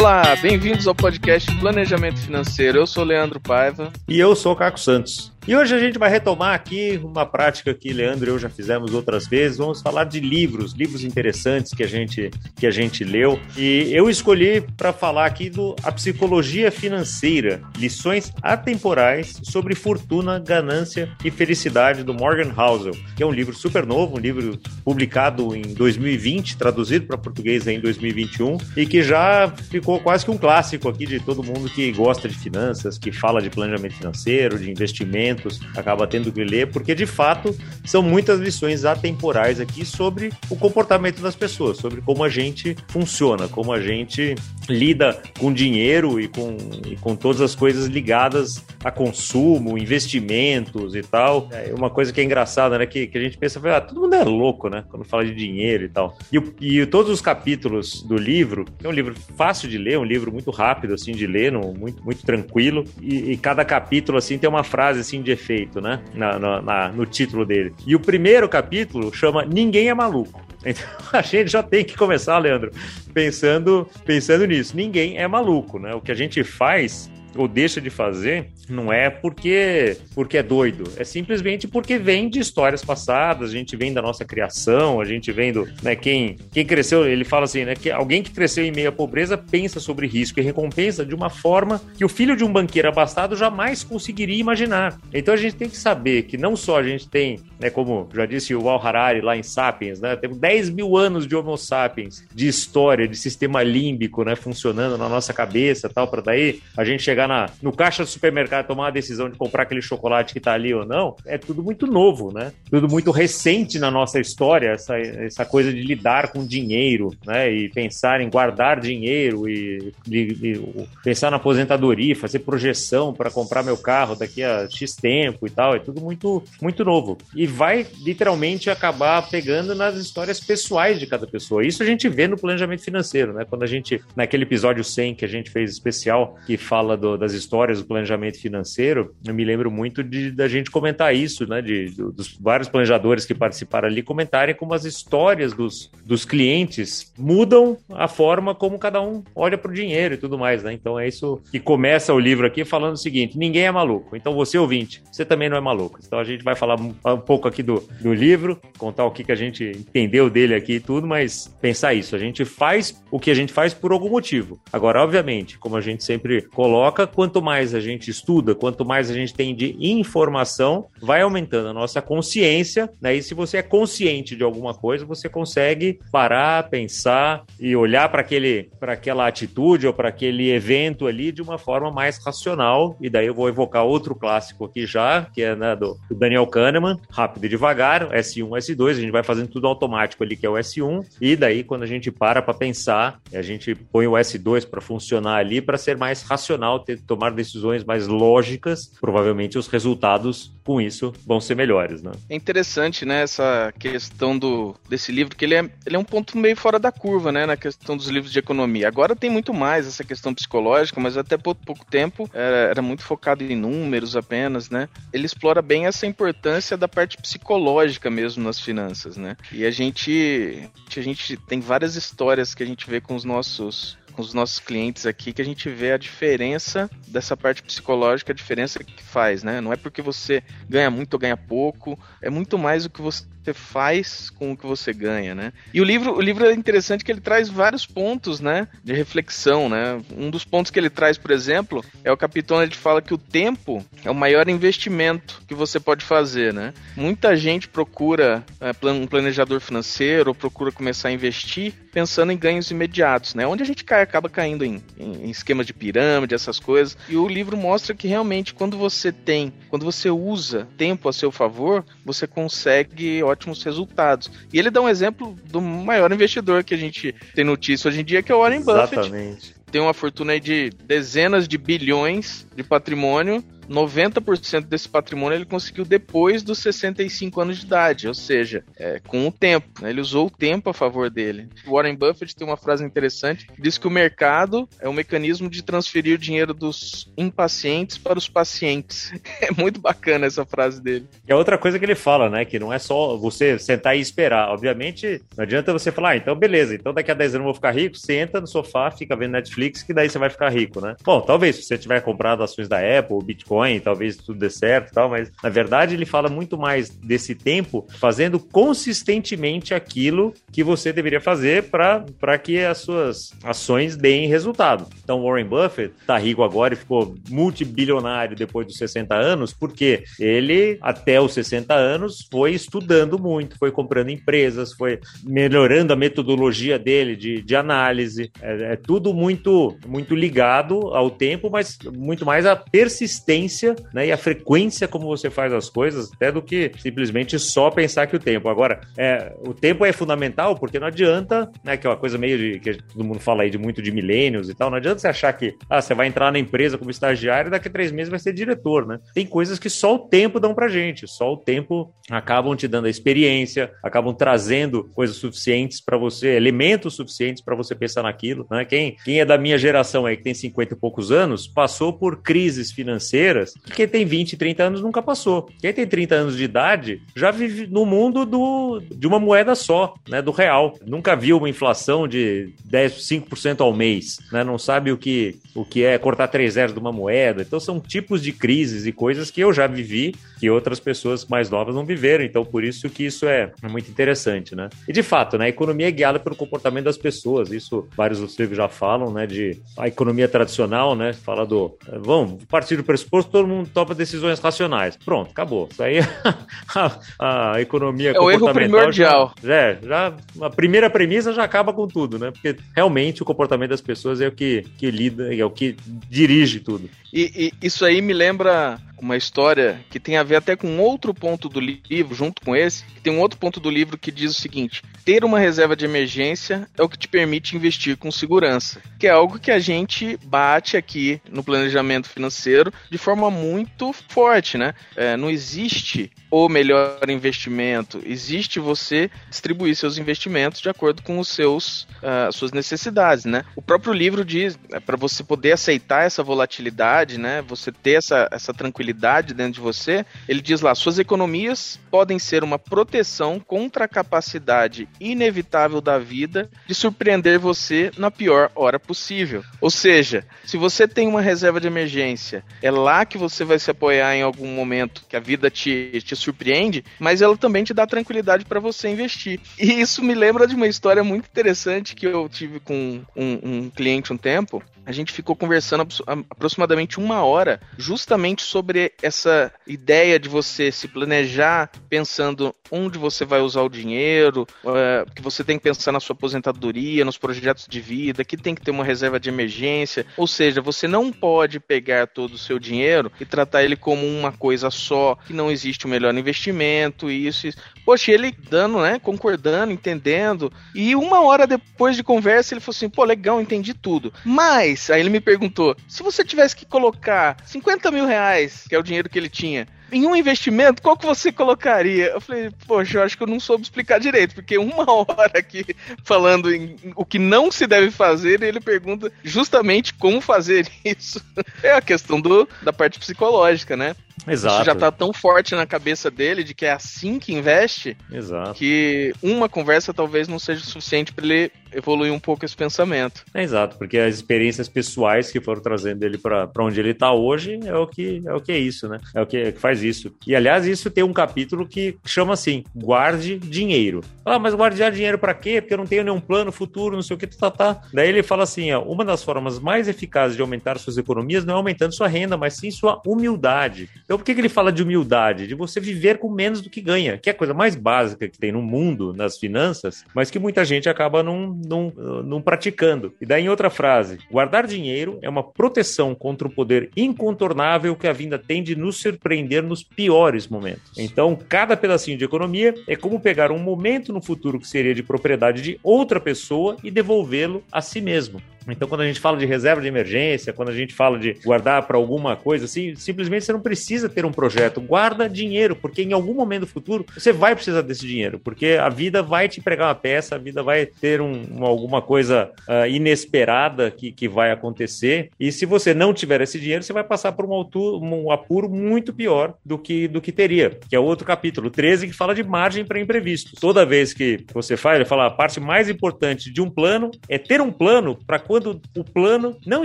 Olá, bem-vindos ao podcast Planejamento Financeiro. Eu sou Leandro Paiva. E eu sou o Caco Santos. E hoje a gente vai retomar aqui uma prática que Leandro e eu já fizemos outras vezes. Vamos falar de livros, livros interessantes que a gente, que a gente leu. E eu escolhi para falar aqui do A Psicologia Financeira, lições atemporais sobre fortuna, ganância e felicidade do Morgan Housel, que é um livro super novo, um livro publicado em 2020, traduzido para português em 2021 e que já ficou quase que um clássico aqui de todo mundo que gosta de finanças, que fala de planejamento financeiro, de investimento acaba tendo que ler, porque de fato são muitas lições atemporais aqui sobre o comportamento das pessoas, sobre como a gente funciona, como a gente lida com dinheiro e com, e com todas as coisas ligadas a consumo, investimentos e tal. É uma coisa que é engraçada, né? Que, que a gente pensa, ah, todo mundo é louco, né? Quando fala de dinheiro e tal. E, e todos os capítulos do livro, é um livro fácil de ler, um livro muito rápido, assim, de ler, muito, muito tranquilo. E, e cada capítulo, assim, tem uma frase, assim, de efeito, né? Na, na, na, no título dele. E o primeiro capítulo chama Ninguém é Maluco. Então a gente já tem que começar, Leandro, pensando, pensando nisso. Ninguém é maluco, né? O que a gente faz ou deixa de fazer, não é porque porque é doido, é simplesmente porque vem de histórias passadas, a gente vem da nossa criação, a gente vem do, né, quem quem cresceu, ele fala assim, né, que alguém que cresceu em meio à pobreza pensa sobre risco e recompensa de uma forma que o filho de um banqueiro abastado jamais conseguiria imaginar. Então a gente tem que saber que não só a gente tem, né, como já disse o Al Harari lá em Sapiens, né, temos 10 mil anos de Homo sapiens, de história, de sistema límbico, né, funcionando na nossa cabeça, tal, para daí a gente chegar na, no caixa do supermercado tomar a decisão de comprar aquele chocolate que tá ali ou não, é tudo muito novo, né? Tudo muito recente na nossa história, essa, essa coisa de lidar com dinheiro, né? E pensar em guardar dinheiro e, e, e pensar na aposentadoria, fazer projeção para comprar meu carro daqui a X tempo e tal, é tudo muito, muito novo. E vai literalmente acabar pegando nas histórias pessoais de cada pessoa. Isso a gente vê no planejamento financeiro, né? Quando a gente, naquele episódio 100 que a gente fez especial, que fala do, das histórias do planejamento financeiro, eu me lembro muito de da gente comentar isso, né? De, dos vários planejadores que participaram ali comentarem como as histórias dos, dos clientes mudam a forma como cada um olha para o dinheiro e tudo mais, né? Então é isso que começa o livro aqui falando o seguinte: ninguém é maluco. Então você, ouvinte, você também não é maluco. Então a gente vai falar um, um pouco aqui do, do livro, contar o que, que a gente entendeu dele aqui e tudo, mas pensar isso. A gente faz o que a gente faz por algum motivo. Agora, obviamente, como a gente sempre coloca, quanto mais a gente estuda, quanto mais a gente tem de informação, vai aumentando a nossa consciência, né? E se você é consciente de alguma coisa, você consegue parar, pensar e olhar para aquele para aquela atitude ou para aquele evento ali de uma forma mais racional. E daí eu vou evocar outro clássico aqui já, que é né, do, do Daniel Kahneman, rápido e devagar, S1, S2, a gente vai fazendo tudo automático ali que é o S1, e daí quando a gente para para pensar, a gente põe o S2 para funcionar ali para ser mais racional, ter tomar decisões mais lógicas, provavelmente os resultados com isso vão ser melhores, né? É interessante, né, essa questão do, desse livro, que ele é, ele é um ponto meio fora da curva, né, na questão dos livros de economia. Agora tem muito mais essa questão psicológica, mas até pouco, pouco tempo era, era muito focado em números apenas, né? Ele explora bem essa importância da parte psicológica mesmo nas finanças, né? E a gente, a gente tem várias histórias que a gente vê com os nossos com os nossos clientes aqui que a gente vê a diferença dessa parte psicológica, a diferença que faz, né? Não é porque você ganha muito ou ganha pouco, é muito mais o que você faz com o que você ganha, né? E o livro, o livro é interessante que ele traz vários pontos, né, de reflexão, né? Um dos pontos que ele traz, por exemplo, é o onde ele fala que o tempo é o maior investimento que você pode fazer, né? Muita gente procura é, um planejador financeiro ou procura começar a investir pensando em ganhos imediatos, né? Onde a gente cai, acaba caindo em, em, esquemas de pirâmide, essas coisas. E o livro mostra que realmente quando você tem, quando você usa tempo a seu favor, você consegue resultados. E ele dá um exemplo do maior investidor que a gente tem notícia hoje em dia, que é o Warren Buffett. Exatamente. Tem uma fortuna de dezenas de bilhões de patrimônio 90% desse patrimônio ele conseguiu depois dos 65 anos de idade, ou seja, é, com o tempo. Né? Ele usou o tempo a favor dele. Warren Buffett tem uma frase interessante diz que o mercado é um mecanismo de transferir o dinheiro dos impacientes para os pacientes. É muito bacana essa frase dele. E a outra coisa que ele fala, né, que não é só você sentar e esperar. Obviamente, não adianta você falar, ah, então beleza, então daqui a 10 anos eu vou ficar rico. Entra no sofá, fica vendo Netflix, que daí você vai ficar rico, né? Bom, talvez se você tiver comprado ações da Apple, Bitcoin, talvez tudo dê certo e tal, mas na verdade ele fala muito mais desse tempo fazendo consistentemente aquilo que você deveria fazer para que as suas ações deem resultado. Então, Warren Buffett tá rico agora e ficou multibilionário depois dos 60 anos, porque ele, até os 60 anos, foi estudando muito, foi comprando empresas, foi melhorando a metodologia dele de, de análise. É, é tudo muito, muito ligado ao tempo, mas muito mais à persistência né, e à frequência como você faz as coisas, até do que simplesmente só pensar que o tempo. Agora, é, o tempo é fundamental porque não adianta, né, que é uma coisa meio de que todo mundo fala aí de muito de milênios e tal, não adianta você achar que ah, você vai entrar na empresa como estagiário e daqui a três meses vai ser diretor, né? Tem coisas que só o tempo dão pra gente, só o tempo acabam te dando a experiência, acabam trazendo coisas suficientes para você, elementos suficientes para você pensar naquilo, né? Quem, quem é da minha geração aí, que tem 50 e poucos anos, passou por crises financeiras que quem tem 20, 30 anos nunca passou. Quem tem 30 anos de idade já vive no mundo do, de uma moeda só, né? Do real. Nunca viu uma inflação de 10, 5% ao mês, né? Não sabe o que, o que é cortar três zeros de uma moeda. Então são tipos de crises e coisas que eu já vivi que outras pessoas mais novas não viveram. Então por isso que isso é muito interessante, né? E de fato, né? A economia é guiada pelo comportamento das pessoas. Isso vários dos livros já falam, né? De a economia tradicional, né? Fala do vamos partir do pressuposto todo mundo toma decisões racionais. Pronto, acabou. Isso aí a, a economia é o erro primordial. Já, é, já a primeira premissa já acaba com tudo, né? Porque realmente o comportamento das pessoas é o que, que lida, é o que dirige tudo. E, e, isso aí me lembra uma história que tem a ver até com outro ponto do livro, junto com esse, tem um outro ponto do livro que diz o seguinte: ter uma reserva de emergência é o que te permite investir com segurança, que é algo que a gente bate aqui no planejamento financeiro de forma muito forte, né? É, não existe o melhor investimento, existe você distribuir seus investimentos de acordo com os seus uh, suas necessidades, né? O próprio livro diz é, para você poder aceitar essa volatilidade, né? Você ter essa, essa tranquilidade dentro de você, ele diz lá: suas economias podem ser uma proteção contra a capacidade inevitável da vida de surpreender você na pior hora possível. Ou seja, se você tem uma reserva de emergência, é lá que você vai se apoiar em algum momento que a vida te, te surpreende, mas ela também te dá tranquilidade para você investir. E isso me lembra de uma história muito interessante que eu tive com um, um cliente um tempo a gente ficou conversando aproximadamente uma hora justamente sobre essa ideia de você se planejar pensando onde você vai usar o dinheiro, uh, que você tem que pensar na sua aposentadoria, nos projetos de vida, que tem que ter uma reserva de emergência. Ou seja, você não pode pegar todo o seu dinheiro e tratar ele como uma coisa só, que não existe o melhor investimento, isso, isso. Poxa, ele dando, né? Concordando, entendendo. E uma hora depois de conversa, ele falou assim: pô, legal, entendi tudo. Mas, aí ele me perguntou: se você tivesse que colocar 50 mil reais, que é o dinheiro que ele tinha, em um investimento, qual que você colocaria? Eu falei, poxa, eu acho que eu não soube explicar direito, porque uma hora aqui falando em o que não se deve fazer, ele pergunta justamente como fazer isso. É a questão do, da parte psicológica, né? Exato. Isso já tá tão forte na cabeça dele de que é assim que investe, Exato. que uma conversa talvez não seja suficiente para ele evoluir um pouco esse pensamento. É exato, porque as experiências pessoais que foram trazendo ele para onde ele está hoje é o que é o que é isso, né? É o que, é que faz isso. E aliás, isso tem um capítulo que chama assim: guarde dinheiro. Ah, mas guardar dinheiro para quê? Porque eu não tenho nenhum plano futuro, não sei o que, tá, tá. Daí ele fala assim: ó, uma das formas mais eficazes de aumentar suas economias não é aumentando sua renda, mas sim sua humildade. Então, por que, que ele fala de humildade? De você viver com menos do que ganha, que é a coisa mais básica que tem no mundo, nas finanças, mas que muita gente acaba não, praticando. E daí, em outra frase, guardar dinheiro é uma proteção contra o poder incontornável que a vinda tem de nos surpreender nos piores momentos. Então, cada pedacinho de economia é como pegar um momento no futuro que seria de propriedade de outra pessoa e devolvê-lo a si mesmo. Então, quando a gente fala de reserva de emergência, quando a gente fala de guardar para alguma coisa assim, simplesmente você não precisa ter um projeto. Guarda dinheiro, porque em algum momento do futuro você vai precisar desse dinheiro, porque a vida vai te pregar uma peça, a vida vai ter um, alguma coisa uh, inesperada que, que vai acontecer. E se você não tiver esse dinheiro, você vai passar por um, altura, um apuro muito pior do que, do que teria, que é outro capítulo, 13, que fala de margem para imprevistos. Toda vez que você faz, ele fala a parte mais importante de um plano é ter um plano para quando o plano não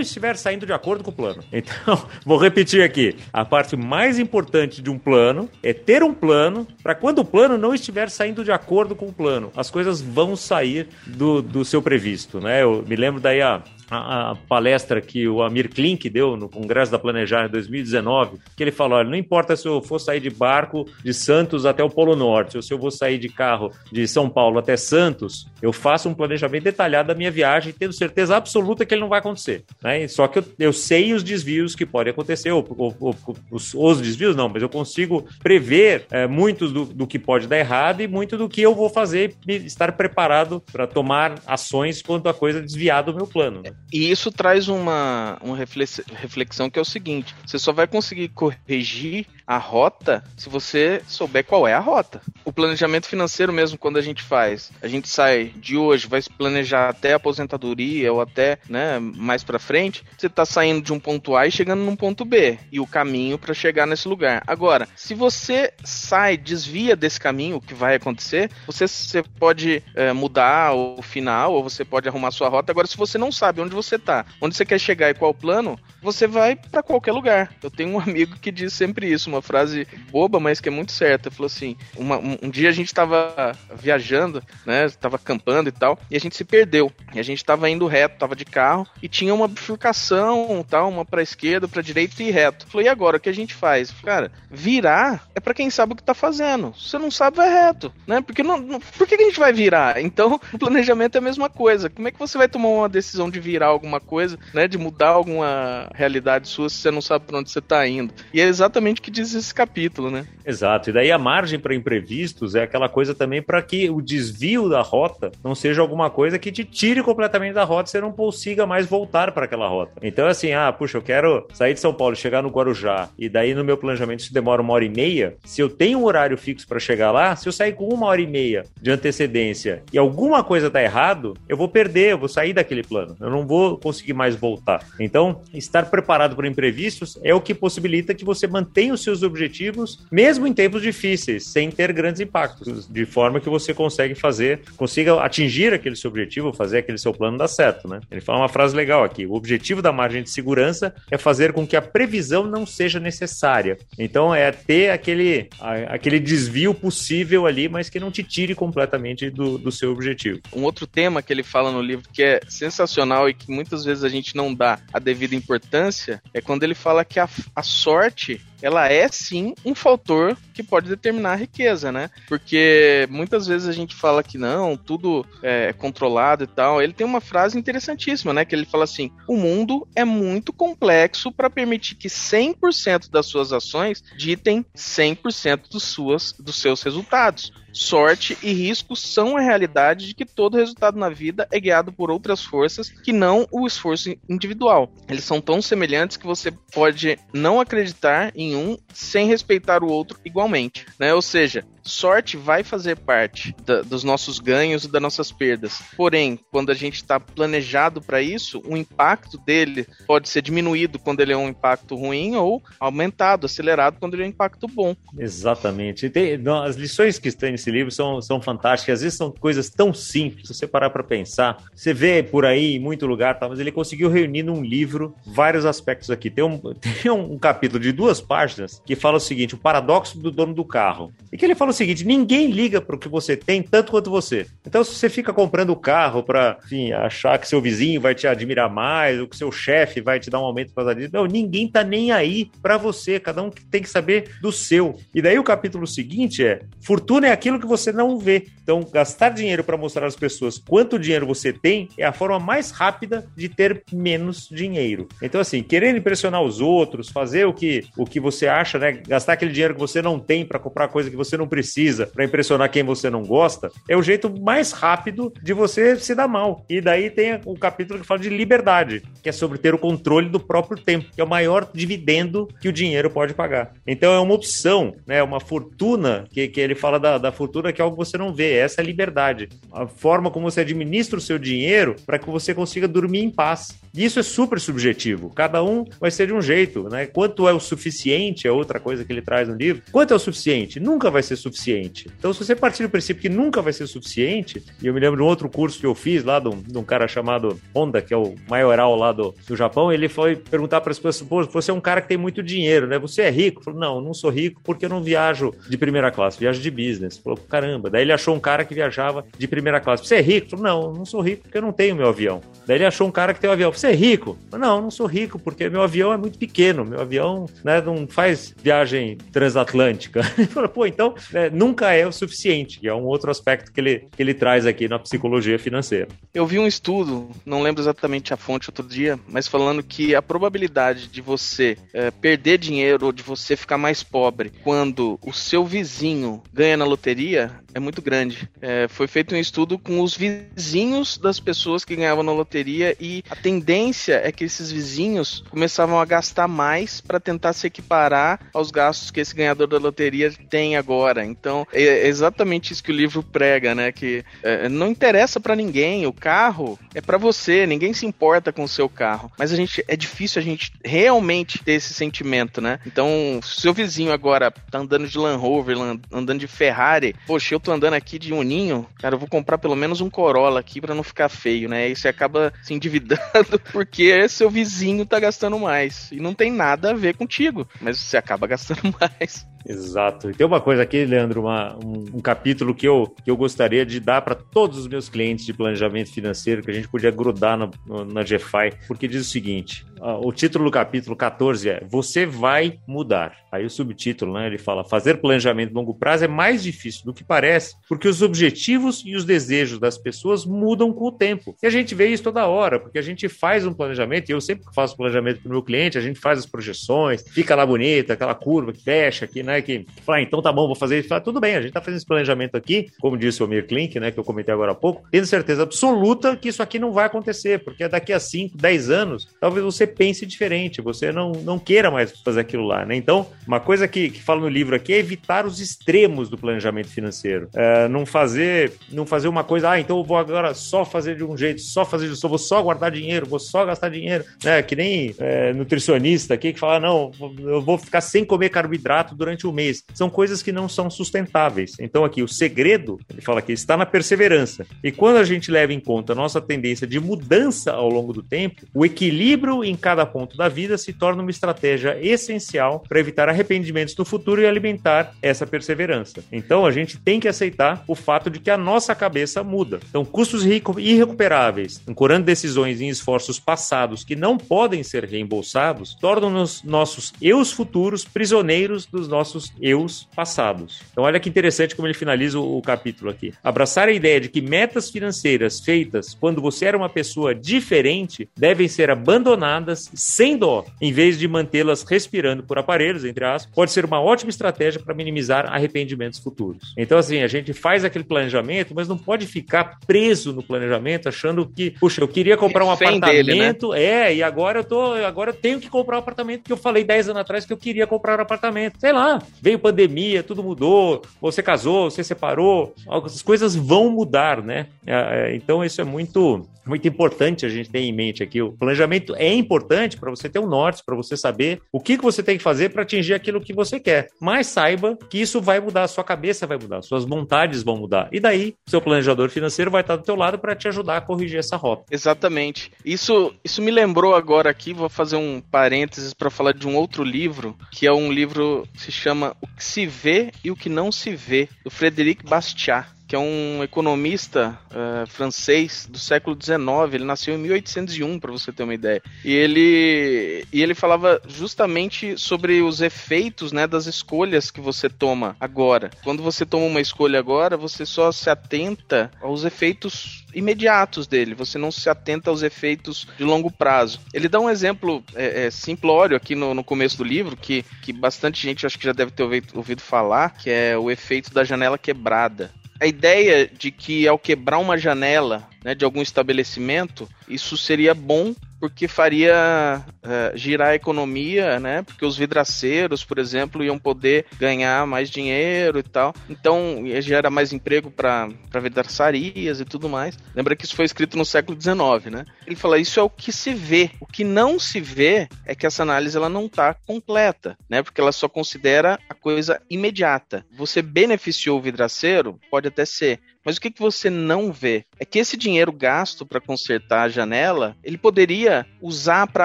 estiver saindo de acordo com o plano. Então, vou repetir aqui. A parte mais importante de um plano é ter um plano para quando o plano não estiver saindo de acordo com o plano. As coisas vão sair do, do seu previsto, né? Eu me lembro daí a, a, a, palestra que o Amir Klink deu no Congresso da Planejar em 2019, que ele falou: olha, não importa se eu for sair de barco de Santos até o Polo Norte, ou se eu vou sair de carro de São Paulo até Santos, eu faço um planejamento detalhado da minha viagem, tendo certeza absoluta que ele não vai acontecer. Né? Só que eu, eu sei os desvios que podem acontecer, ou, ou, ou os, os, desvios não, mas eu consigo prever é, muitos do, do, que pode dar errado e muito do que eu vou fazer estar preparado para tomar ações quando a coisa desviar do meu plano. Né? E isso traz uma, uma reflexão que é o seguinte: você só vai conseguir corrigir a rota se você souber qual é a rota. O planejamento financeiro mesmo, quando a gente faz, a gente sai de hoje, vai planejar até a aposentadoria ou até né, mais para frente, você está saindo de um ponto A e chegando num ponto B e o caminho para chegar nesse lugar. Agora, se você sai, desvia desse caminho, o que vai acontecer, você, você pode é, mudar o final ou você pode arrumar sua rota. Agora, se você não sabe onde você está, onde você quer chegar e qual plano, você vai para qualquer lugar. Eu tenho um amigo que diz sempre isso, uma frase boba, mas que é muito certa. Ele falou assim: uma, um, um, dia a gente tava viajando, né? Tava acampando e tal, e a gente se perdeu. E a gente tava indo reto, tava de carro, e tinha uma bifurcação, tal, uma pra esquerda, pra direita e reto. Falou, e agora? O que a gente faz? Cara, virar é para quem sabe o que tá fazendo. Se você não sabe, vai reto, né? Porque não, não, por que a gente vai virar? Então, o planejamento é a mesma coisa. Como é que você vai tomar uma decisão de virar alguma coisa, né? De mudar alguma realidade sua se você não sabe pra onde você tá indo? E é exatamente o que diz esse capítulo, né? Exato. E daí a margem para imprevistos é aquela coisa também para que o desvio da rota não seja alguma coisa que te tire completamente da rota e você não consiga mais voltar para aquela rota. Então, assim, ah, puxa, eu quero sair de São Paulo, chegar no Guarujá, e daí no meu planejamento isso demora uma hora e meia. Se eu tenho um horário fixo para chegar lá, se eu sair com uma hora e meia de antecedência e alguma coisa tá errado, eu vou perder, eu vou sair daquele plano. Eu não vou conseguir mais voltar. Então, estar preparado para imprevistos é o que possibilita que você mantenha os seus objetivos, mesmo em tempos difíceis, sem ter grandes impactos, de forma que você consegue fazer, consiga atingir aquele seu objetivo, fazer aquele seu plano dar certo, né? Ele fala uma frase legal aqui: o objetivo da margem de segurança é fazer com que a previsão não seja necessária. Então é ter aquele, aquele desvio possível ali, mas que não te tire completamente do, do seu objetivo. Um outro tema que ele fala no livro que é sensacional e que muitas vezes a gente não dá a devida importância é quando ele fala que a, a sorte ela é sim um fator que pode determinar a riqueza, né? Porque muitas vezes a gente fala que não, tudo é controlado e tal. Ele tem uma frase interessantíssima, né? Que ele fala assim: o mundo é muito complexo para permitir que 100% das suas ações ditem 100% dos, suas, dos seus resultados. Sorte e risco são a realidade de que todo resultado na vida é guiado por outras forças que não o esforço individual. Eles são tão semelhantes que você pode não acreditar em um sem respeitar o outro igualmente, né? Ou seja, sorte vai fazer parte da, dos nossos ganhos e das nossas perdas. Porém, quando a gente está planejado para isso, o impacto dele pode ser diminuído quando ele é um impacto ruim ou aumentado, acelerado quando ele é um impacto bom. Exatamente. Tem, as lições que estão nesse livro são, são fantásticas. Às vezes são coisas tão simples, se você parar para pensar. Você vê por aí em muito lugar, tá, mas ele conseguiu reunir num livro vários aspectos aqui. Tem um, tem um capítulo de duas páginas que fala o seguinte: o paradoxo do dono do carro. E que ele fala o seguinte: ninguém liga para o que você tem tanto quanto você. Então, se você fica comprando o carro para, achar que seu vizinho vai te admirar mais, ou que seu chefe vai te dar um aumento causa disso, não, ninguém tá nem aí para você. Cada um tem que saber do seu. E daí o capítulo seguinte é: fortuna é aquilo que você não vê. Então, gastar dinheiro para mostrar às pessoas quanto dinheiro você tem é a forma mais rápida de ter menos dinheiro. Então, assim, querendo impressionar os outros, fazer o que, o que você acha, né? Gastar aquele dinheiro que você não tem para comprar coisa que você não precisa precisa para impressionar quem você não gosta, é o jeito mais rápido de você se dar mal. E daí tem o capítulo que fala de liberdade, que é sobre ter o controle do próprio tempo, que é o maior dividendo que o dinheiro pode pagar. Então é uma opção, né? Uma fortuna, que, que ele fala da, da fortuna que é algo que você não vê, essa é a liberdade. A forma como você administra o seu dinheiro para que você consiga dormir em paz. E isso é super subjetivo. Cada um vai ser de um jeito, né? Quanto é o suficiente é outra coisa que ele traz no livro. Quanto é o suficiente? Nunca vai ser suficiente. Então, se você partir do princípio que nunca vai ser suficiente, e eu me lembro de um outro curso que eu fiz lá de um, de um cara chamado Honda, que é o maioral lá do, do Japão, ele foi perguntar para as pessoas: Pô, você é um cara que tem muito dinheiro, né? Você é rico? Falou, não, não sou rico porque eu não viajo de primeira classe, viajo de business. Falou, caramba. Daí ele achou um cara que viajava de primeira classe. Você é rico? Falou, não, não sou rico porque eu não tenho meu avião. Daí ele achou um cara que tem um avião. Você é rico? Não, não sou rico porque meu avião é muito pequeno. Meu avião né, não faz viagem transatlântica. Ele falou, pô, então né, nunca é o suficiente, que é um outro aspecto que ele, que ele traz aqui na psicologia financeira. Eu vi um estudo, não lembro exatamente a fonte outro dia, mas falando que a probabilidade de você é, perder dinheiro ou de você ficar mais pobre quando o seu vizinho ganha na loteria é muito grande. É, foi feito um estudo com os vizinhos das pessoas que ganhavam na loteria e a tendência é que esses vizinhos começavam a gastar mais para tentar se equiparar aos gastos que esse ganhador da loteria tem agora. Então é exatamente isso que o livro prega, né? Que é, não interessa para ninguém, o carro é para você, ninguém se importa com o seu carro. Mas a gente é difícil a gente realmente ter esse sentimento, né? Então, seu vizinho agora tá andando de Land Rover, andando de Ferrari, poxa, eu tô andando aqui de Uninho, cara, eu vou comprar pelo menos um Corolla aqui para não ficar feio, né? E você acaba se endividando porque seu vizinho tá gastando mais. E não tem nada a ver contigo, mas você acaba gastando mais. Exato. E tem uma coisa aqui, Leandro, uma, um, um, capítulo que eu, que eu gostaria de dar para todos os meus clientes de planejamento financeiro, que a gente podia grudar na, na GFI, porque diz o seguinte: o título do capítulo 14 é Você vai mudar. Aí o subtítulo, né? Ele fala: Fazer planejamento de longo prazo é mais difícil do que parece, porque os objetivos e os desejos das pessoas mudam com o tempo. E a gente vê isso toda hora, porque a gente faz um planejamento, e eu sempre faço planejamento para o meu cliente, a gente faz as projeções, fica lá bonita, aquela curva que fecha aqui, né? Que fala, ah, então tá bom, vou fazer isso. Fala, tudo bem, a gente tá fazendo esse planejamento aqui, como disse o Mir Klink, né? Que eu comentei agora há pouco, tendo certeza absoluta que isso aqui não vai acontecer, porque daqui a 5, 10 anos, talvez você pense diferente, você não, não queira mais fazer aquilo lá, né? Então, uma coisa que, que fala no livro aqui é evitar os extremos do planejamento financeiro. É, não fazer não fazer uma coisa, ah, então eu vou agora só fazer de um jeito, só fazer de vou só guardar dinheiro, vou só gastar dinheiro, né? Que nem é, nutricionista aqui que fala, não, eu vou ficar sem comer carboidrato durante o mês. São coisas que não são sustentáveis. Então, aqui, o segredo, ele fala que está na perseverança. E quando a gente leva em conta a nossa tendência de mudança ao longo do tempo, o equilíbrio em cada ponto da vida se torna uma estratégia essencial para evitar arrependimentos no futuro e alimentar essa perseverança. Então, a gente tem que aceitar o fato de que a nossa cabeça muda. Então, custos irrecuperáveis, ancorando decisões em esforços passados que não podem ser reembolsados, tornam-nos nossos eus futuros prisioneiros dos nossos eus passados. Então, olha que interessante como ele finaliza o, o capítulo aqui. Abraçar a ideia de que metas financeiras feitas quando você era uma pessoa diferente devem ser abandonadas sem dó, em vez de mantê-las respirando por aparelhos, entre aspas, pode ser uma ótima estratégia para minimizar arrependimentos futuros. Então, assim, a gente faz aquele planejamento, mas não pode ficar preso no planejamento achando que, puxa, eu queria comprar um apartamento, dele, né? é, e agora eu tô, agora eu tenho que comprar um apartamento que eu falei 10 anos atrás que eu queria comprar um apartamento. Sei lá, veio pandemia, tudo mudou, você casou, você separou, as coisas vão mudar, né? É, é, então isso é muito muito importante a gente ter em mente aqui. O planejamento é importante para você ter um norte, para você saber o que, que você tem que fazer para atingir aquilo que você quer. Mas saiba que isso vai mudar, sua cabeça vai mudar, suas vontades vão mudar. E daí, seu planejador financeiro vai estar do teu lado para te ajudar a corrigir essa rota. Exatamente. Isso, isso me lembrou agora aqui, vou fazer um parênteses para falar de um outro livro, que é um livro que se chama O que se vê e o que não se vê, do Frederic Bastiat que é um economista uh, francês do século XIX. Ele nasceu em 1801, para você ter uma ideia. E ele, e ele falava justamente sobre os efeitos né, das escolhas que você toma agora. Quando você toma uma escolha agora, você só se atenta aos efeitos imediatos dele, você não se atenta aos efeitos de longo prazo. Ele dá um exemplo é, é, simplório aqui no, no, começo do livro, que, que bastante gente acho que já deve ter ouvido, ouvido falar, que é o efeito da janela quebrada. A ideia de que ao quebrar uma janela né, de algum estabelecimento, isso seria bom porque faria uh, girar a economia, né? Porque os vidraceiros, por exemplo, iam poder ganhar mais dinheiro e tal. Então, ia gerar mais emprego para vidraçarias e tudo mais. Lembra que isso foi escrito no século XIX, né? Ele fala, isso é o que se vê. O que não se vê é que essa análise ela não está completa, né? Porque ela só considera a coisa imediata. Você beneficiou o vidraceiro? Pode até ser. Mas o que, que você não vê? É que esse dinheiro gasto para consertar a janela, ele poderia usar para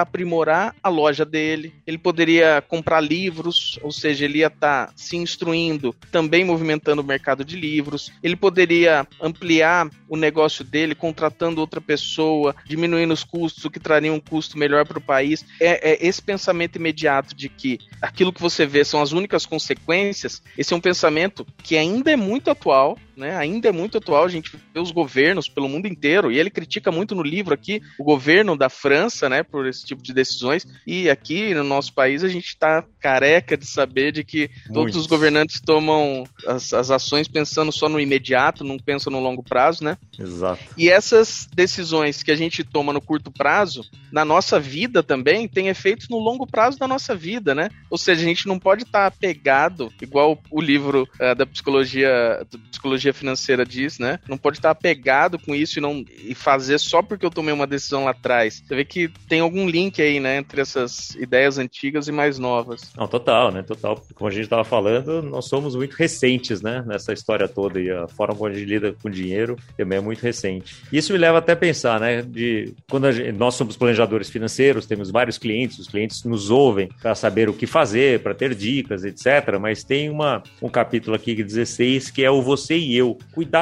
aprimorar a loja dele, ele poderia comprar livros, ou seja, ele ia estar tá se instruindo, também movimentando o mercado de livros, ele poderia ampliar o negócio dele contratando outra pessoa, diminuindo os custos, o que traria um custo melhor para o país. É, é esse pensamento imediato de que aquilo que você vê são as únicas consequências, esse é um pensamento que ainda é muito atual, né? Ainda é muito atual, a gente vê os governos pelo mundo inteiro, e ele critica muito no livro aqui o governo da França, né, por esse tipo de decisões, e aqui no nosso país a gente está careca de saber de que muito. todos os governantes tomam as, as ações pensando só no imediato, não pensam no longo prazo, né? Exato. E essas decisões que a gente toma no curto prazo, na nossa vida também, tem efeitos no longo prazo da nossa vida, né? Ou seja, a gente não pode estar tá apegado, igual o livro uh, da psicologia, da psicologia psicologia financeira diz, né? Não pode estar apegado com isso e não e fazer só porque eu tomei uma decisão lá atrás. Você vê que tem algum link aí, né, entre essas ideias antigas e mais novas. Não, total, né? Total. Como a gente estava falando, nós somos muito recentes, né, nessa história toda e a forma como a gente lida com dinheiro também é muito recente. Isso me leva até a pensar, né, de quando gente, nós somos planejadores financeiros, temos vários clientes, os clientes nos ouvem para saber o que fazer, para ter dicas, etc. Mas tem uma, um capítulo aqui 16 que é o você e eu eu.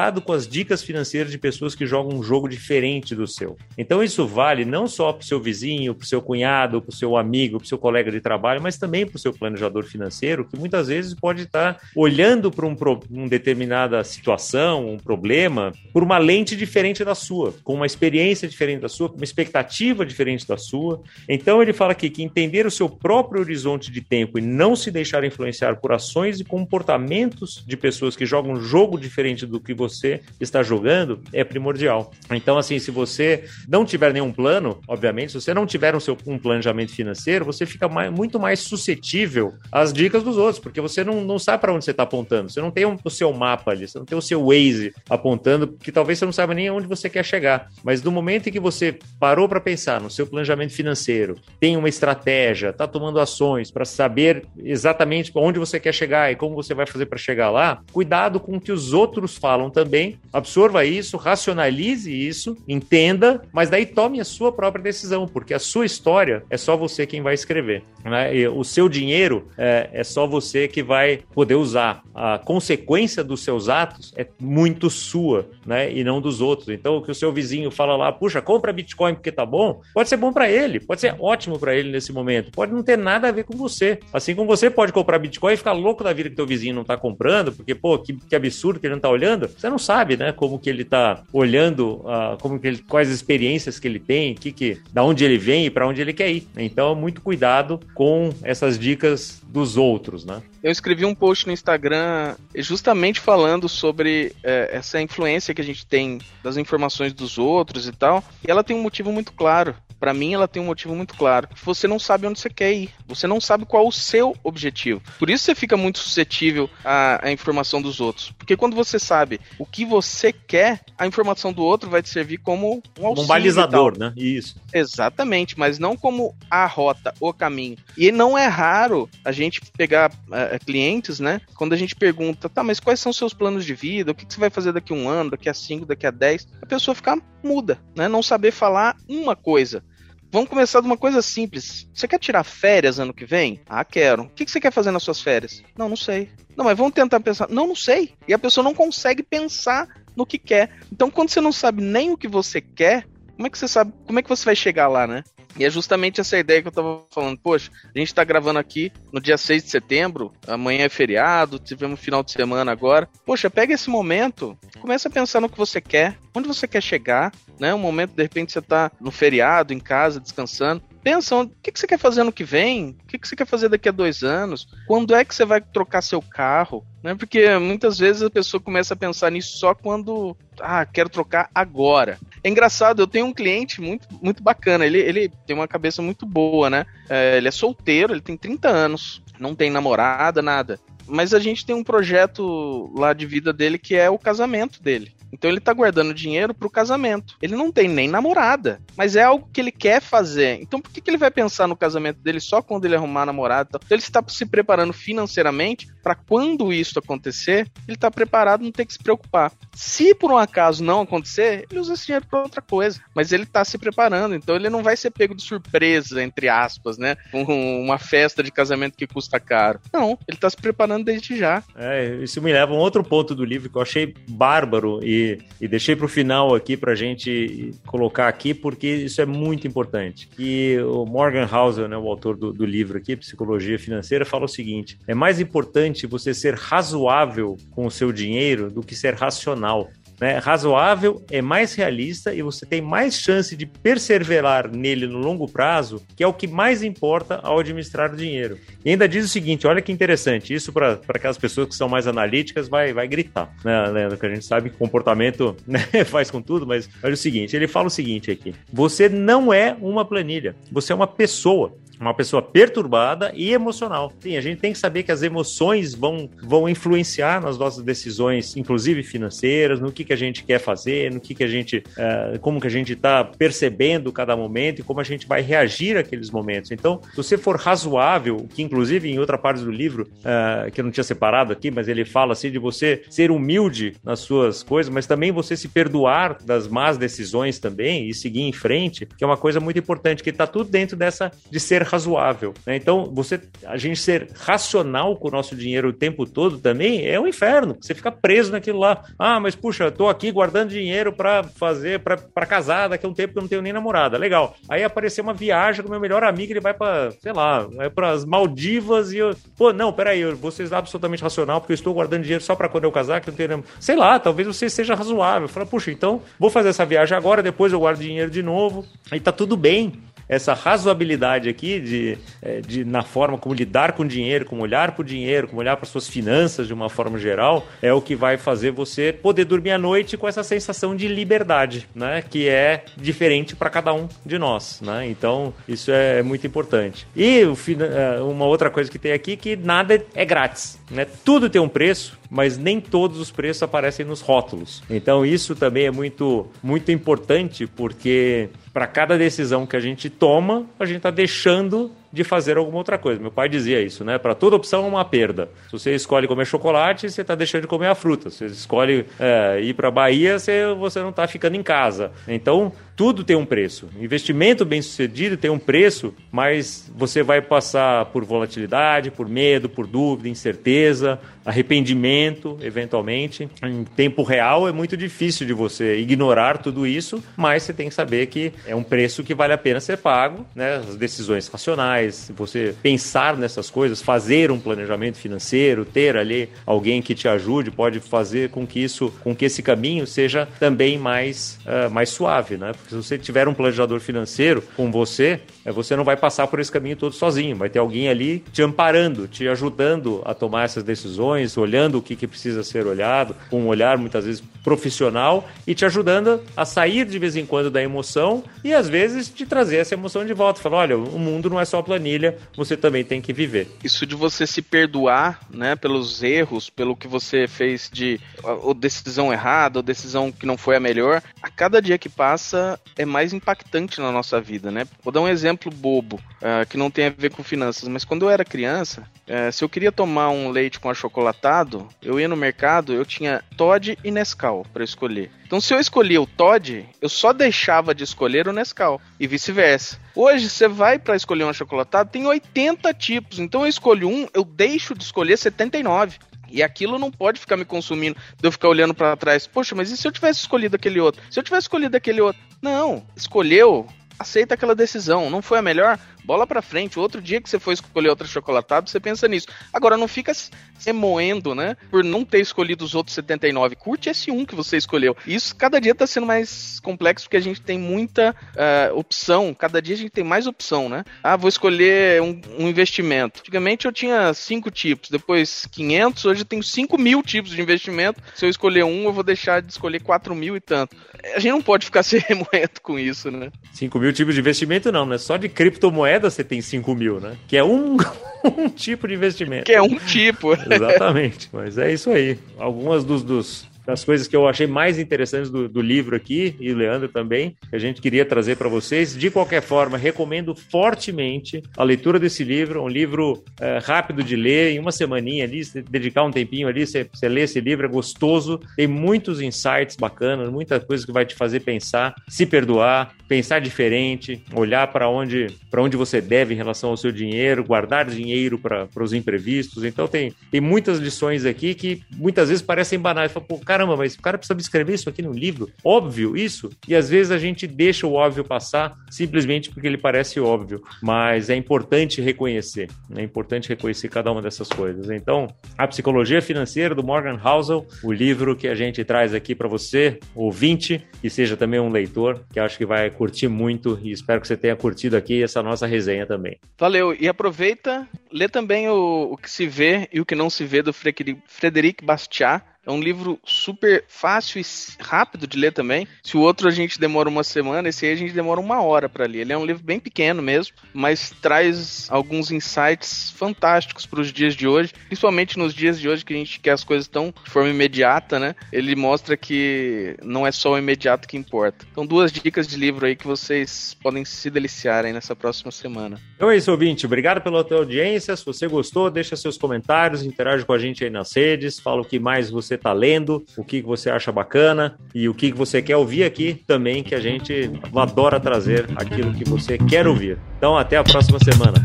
Cuidado com as dicas financeiras de pessoas que jogam um jogo diferente do seu. Então isso vale não só para o seu vizinho, para o seu cunhado, para o seu amigo, para o seu colega de trabalho, mas também para o seu planejador financeiro, que muitas vezes pode estar olhando para um, uma determinada situação, um problema, por uma lente diferente da sua, com uma experiência diferente da sua, com uma expectativa diferente da sua. Então ele fala aqui que entender o seu próprio horizonte de tempo e não se deixar influenciar por ações e comportamentos de pessoas que jogam um jogo diferente do que você está jogando é primordial. Então, assim, se você não tiver nenhum plano, obviamente, se você não tiver um, seu, um planejamento financeiro, você fica mais, muito mais suscetível às dicas dos outros, porque você não, não sabe para onde você está apontando. Você não tem um, o seu mapa ali, você não tem o seu Waze apontando, que talvez você não saiba nem onde você quer chegar. Mas no momento em que você parou para pensar no seu planejamento financeiro, tem uma estratégia, está tomando ações para saber exatamente onde você quer chegar e como você vai fazer para chegar lá, cuidado com o que os outros falam também, absorva isso, racionalize isso, entenda, mas daí tome a sua própria decisão, porque a sua história é só você quem vai escrever. Né? o seu dinheiro é, é só você que vai poder usar. A consequência dos seus atos é muito sua, né? E não dos outros. Então, o que o seu vizinho fala lá, puxa, compra Bitcoin porque tá bom, pode ser bom para ele, pode ser ótimo para ele nesse momento, pode não ter nada a ver com você. Assim como você pode comprar Bitcoin e ficar louco da vida que teu vizinho não tá comprando, porque, pô, que, que absurdo que ele não tá olhando, você não sabe, né, como que ele tá olhando, uh, como que ele, quais experiências que ele tem, que que, da onde ele vem e para onde ele quer ir. Então, muito cuidado com essas dicas dos outros, né? Eu escrevi um post no Instagram justamente falando sobre é, essa influência que a gente tem das informações dos outros e tal, e ela tem um motivo muito claro para mim ela tem um motivo muito claro. Você não sabe onde você quer ir. Você não sabe qual o seu objetivo. Por isso você fica muito suscetível à, à informação dos outros. Porque quando você sabe o que você quer, a informação do outro vai te servir como um auxílio. Um balizador, né? Isso. Exatamente, mas não como a rota, o caminho. E não é raro a gente pegar uh, clientes, né? Quando a gente pergunta, tá, mas quais são seus planos de vida? O que, que você vai fazer daqui a um ano, daqui a cinco, daqui a dez? A pessoa fica muda, né? Não saber falar uma coisa. Vamos começar de uma coisa simples. Você quer tirar férias ano que vem? Ah, quero. O que você quer fazer nas suas férias? Não, não sei. Não, mas vamos tentar pensar. Não, não sei. E a pessoa não consegue pensar no que quer. Então, quando você não sabe nem o que você quer, como é que você sabe, como é que você vai chegar lá, né? E é justamente essa ideia que eu tava falando. Poxa, a gente tá gravando aqui no dia 6 de setembro, amanhã é feriado, tivemos final de semana agora. Poxa, pega esse momento, começa a pensar no que você quer, onde você quer chegar, né? Um momento, de repente, você tá no feriado, em casa, descansando pensa, o que, que você quer fazer ano que vem? O que, que você quer fazer daqui a dois anos? Quando é que você vai trocar seu carro? Né? Porque muitas vezes a pessoa começa a pensar nisso só quando, ah, quero trocar agora. É engraçado, eu tenho um cliente muito, muito bacana, ele, ele tem uma cabeça muito boa, né? É, ele é solteiro, ele tem 30 anos, não tem namorada, nada. Mas a gente tem um projeto lá de vida dele que é o casamento dele. Então ele tá guardando dinheiro pro casamento. Ele não tem nem namorada, mas é algo que ele quer fazer. Então por que, que ele vai pensar no casamento dele só quando ele arrumar namorada? Então ele está se preparando financeiramente para quando isso acontecer, ele tá preparado, não ter que se preocupar. Se por um acaso não acontecer, ele usa esse dinheiro para outra coisa, mas ele tá se preparando, então ele não vai ser pego de surpresa, entre aspas, né? Com uma festa de casamento que custa caro. Não, ele tá se preparando desde já. É, isso me leva a um outro ponto do livro que eu achei bárbaro e e, deixei para o final aqui para a gente colocar aqui, porque isso é muito importante. E o Morgan Housel, né, o autor do, do livro aqui, Psicologia Financeira, fala o seguinte: é mais importante você ser razoável com o seu dinheiro do que ser racional né, razoável, é mais realista e você tem mais chance de perseverar nele no longo prazo, que é o que mais importa ao administrar o dinheiro. E ainda diz o seguinte: olha que interessante, isso para aquelas pessoas que são mais analíticas vai, vai gritar, né, Leandro? Que a gente sabe que comportamento né, faz com tudo, mas olha o seguinte: ele fala o seguinte aqui: você não é uma planilha, você é uma pessoa uma pessoa perturbada e emocional. Sim, a gente tem que saber que as emoções vão, vão influenciar nas nossas decisões, inclusive financeiras, no que, que a gente quer fazer, no que, que a gente, uh, como que a gente está percebendo cada momento e como a gente vai reagir àqueles momentos. Então, se você for razoável, que inclusive em outra parte do livro, uh, que eu não tinha separado aqui, mas ele fala assim de você ser humilde nas suas coisas, mas também você se perdoar das más decisões também e seguir em frente, que é uma coisa muito importante, que está tudo dentro dessa de ser razoável. Né? Então, você, a gente ser racional com o nosso dinheiro o tempo todo também é um inferno. Você fica preso naquilo lá. Ah, mas puxa, eu tô aqui guardando dinheiro para fazer, para casar daqui a um tempo que eu não tenho nem namorada. Legal. Aí apareceu uma viagem com meu melhor amigo, ele vai para, sei lá, vai para as Maldivas e eu, pô, não, peraí, eu vou absolutamente racional porque eu estou guardando dinheiro só para quando eu casar, que eu não tenho, sei lá, talvez você seja razoável. Fala, puxa, então vou fazer essa viagem agora, depois eu guardo dinheiro de novo. Aí tá tudo bem essa razoabilidade aqui de, é, de na forma como lidar com o dinheiro, como olhar para o dinheiro, como olhar para suas finanças de uma forma geral, é o que vai fazer você poder dormir à noite com essa sensação de liberdade, né? Que é diferente para cada um de nós, né? Então isso é muito importante. E é, uma outra coisa que tem aqui que nada é grátis, né? Tudo tem um preço, mas nem todos os preços aparecem nos rótulos. Então isso também é muito muito importante porque para cada decisão que a gente toma, a gente está deixando de fazer alguma outra coisa. Meu pai dizia isso, né? Para toda opção é uma perda. Se você escolhe comer chocolate, você está deixando de comer a fruta. Se você escolhe é, ir para a Bahia, você, você não está ficando em casa. Então, tudo tem um preço. Investimento bem sucedido tem um preço, mas você vai passar por volatilidade, por medo, por dúvida, incerteza, arrependimento, eventualmente. Em tempo real é muito difícil de você ignorar tudo isso, mas você tem que saber que é um preço que vale a pena ser pago, né? As decisões racionais você pensar nessas coisas, fazer um planejamento financeiro, ter ali alguém que te ajude, pode fazer com que isso, com que esse caminho seja também mais, uh, mais suave, né? Se você tiver um planejador financeiro com você, eh, você não vai passar por esse caminho todo sozinho, vai ter alguém ali te amparando, te ajudando a tomar essas decisões, olhando o que, que precisa ser olhado, com um olhar muitas vezes profissional e te ajudando a sair de vez em quando da emoção e às vezes te trazer essa emoção de volta. Falar, olha, o mundo não é só planilha, você também tem que viver. Isso de você se perdoar, né, pelos erros, pelo que você fez de ou decisão errada, ou decisão que não foi a melhor, a cada dia que passa é mais impactante na nossa vida, né? Vou dar um exemplo bobo, uh, que não tem a ver com finanças, mas quando eu era criança, uh, se eu queria tomar um leite com achocolatado, eu ia no mercado, eu tinha Todd e Nescau para escolher. Então, se eu escolhia o Todd, eu só deixava de escolher o Nescau e vice-versa. Hoje, você vai para escolher um achocolatado, tem 80 tipos. Então, eu escolho um, eu deixo de escolher 79. E aquilo não pode ficar me consumindo, de eu ficar olhando para trás. Poxa, mas e se eu tivesse escolhido aquele outro? Se eu tivesse escolhido aquele outro? Não, escolheu, aceita aquela decisão. Não foi a melhor? Bola para frente. Outro dia que você for escolher outro chocolatado, você pensa nisso. Agora, não fica se moendo, né? Por não ter escolhido os outros 79. Curte esse um que você escolheu. Isso cada dia tá sendo mais complexo porque a gente tem muita uh, opção. Cada dia a gente tem mais opção, né? Ah, vou escolher um, um, investimento. Antigamente eu tinha cinco tipos, depois 500, hoje eu tenho 5 mil tipos de investimento. Se eu escolher um, eu vou deixar de escolher 4 mil e tanto. A gente não pode ficar se remoendo com isso, né? 5 mil tipos de investimento não, né? Só de criptomoeda moeda você tem 5 mil, né? Que é um, um tipo de investimento. Que é um tipo. Exatamente. Mas é isso aí. Algumas dos, dos das coisas que eu achei mais interessantes do, do livro aqui, e o Leandro também, que a gente queria trazer para vocês. De qualquer forma, recomendo fortemente a leitura desse livro, um livro é, rápido de ler, em uma semaninha ali, dedicar um tempinho ali, você, você lê esse livro, é gostoso, tem muitos insights bacanas, muita coisa que vai te fazer pensar, se perdoar, pensar diferente, olhar para onde, onde você deve em relação ao seu dinheiro, guardar dinheiro para os imprevistos. Então tem, tem muitas lições aqui que muitas vezes parecem banais. Fala, pô, cara, caramba, mas o cara precisa escrever isso aqui no livro? Óbvio isso? E às vezes a gente deixa o óbvio passar simplesmente porque ele parece óbvio, mas é importante reconhecer, é importante reconhecer cada uma dessas coisas. Então, A Psicologia Financeira do Morgan Housel, o livro que a gente traz aqui para você, ouvinte, e seja também um leitor, que acho que vai curtir muito e espero que você tenha curtido aqui essa nossa resenha também. Valeu, e aproveita, lê também o, o que se vê e o que não se vê do Frederic Bastiat, é um livro super fácil e rápido de ler também. Se o outro a gente demora uma semana, esse aí a gente demora uma hora para ler. Ele é um livro bem pequeno mesmo, mas traz alguns insights fantásticos para os dias de hoje, principalmente nos dias de hoje que a gente quer as coisas tão de forma imediata, né? Ele mostra que não é só o imediato que importa. Então, duas dicas de livro aí que vocês podem se deliciar aí nessa próxima semana. Então é isso, ouvinte. Obrigado pela tua audiência. Se você gostou, deixa seus comentários, interage com a gente aí nas redes, fala o que mais você está lendo, o que você acha bacana e o que você quer ouvir aqui também, que a gente adora trazer aquilo que você quer ouvir. Então, até a próxima semana.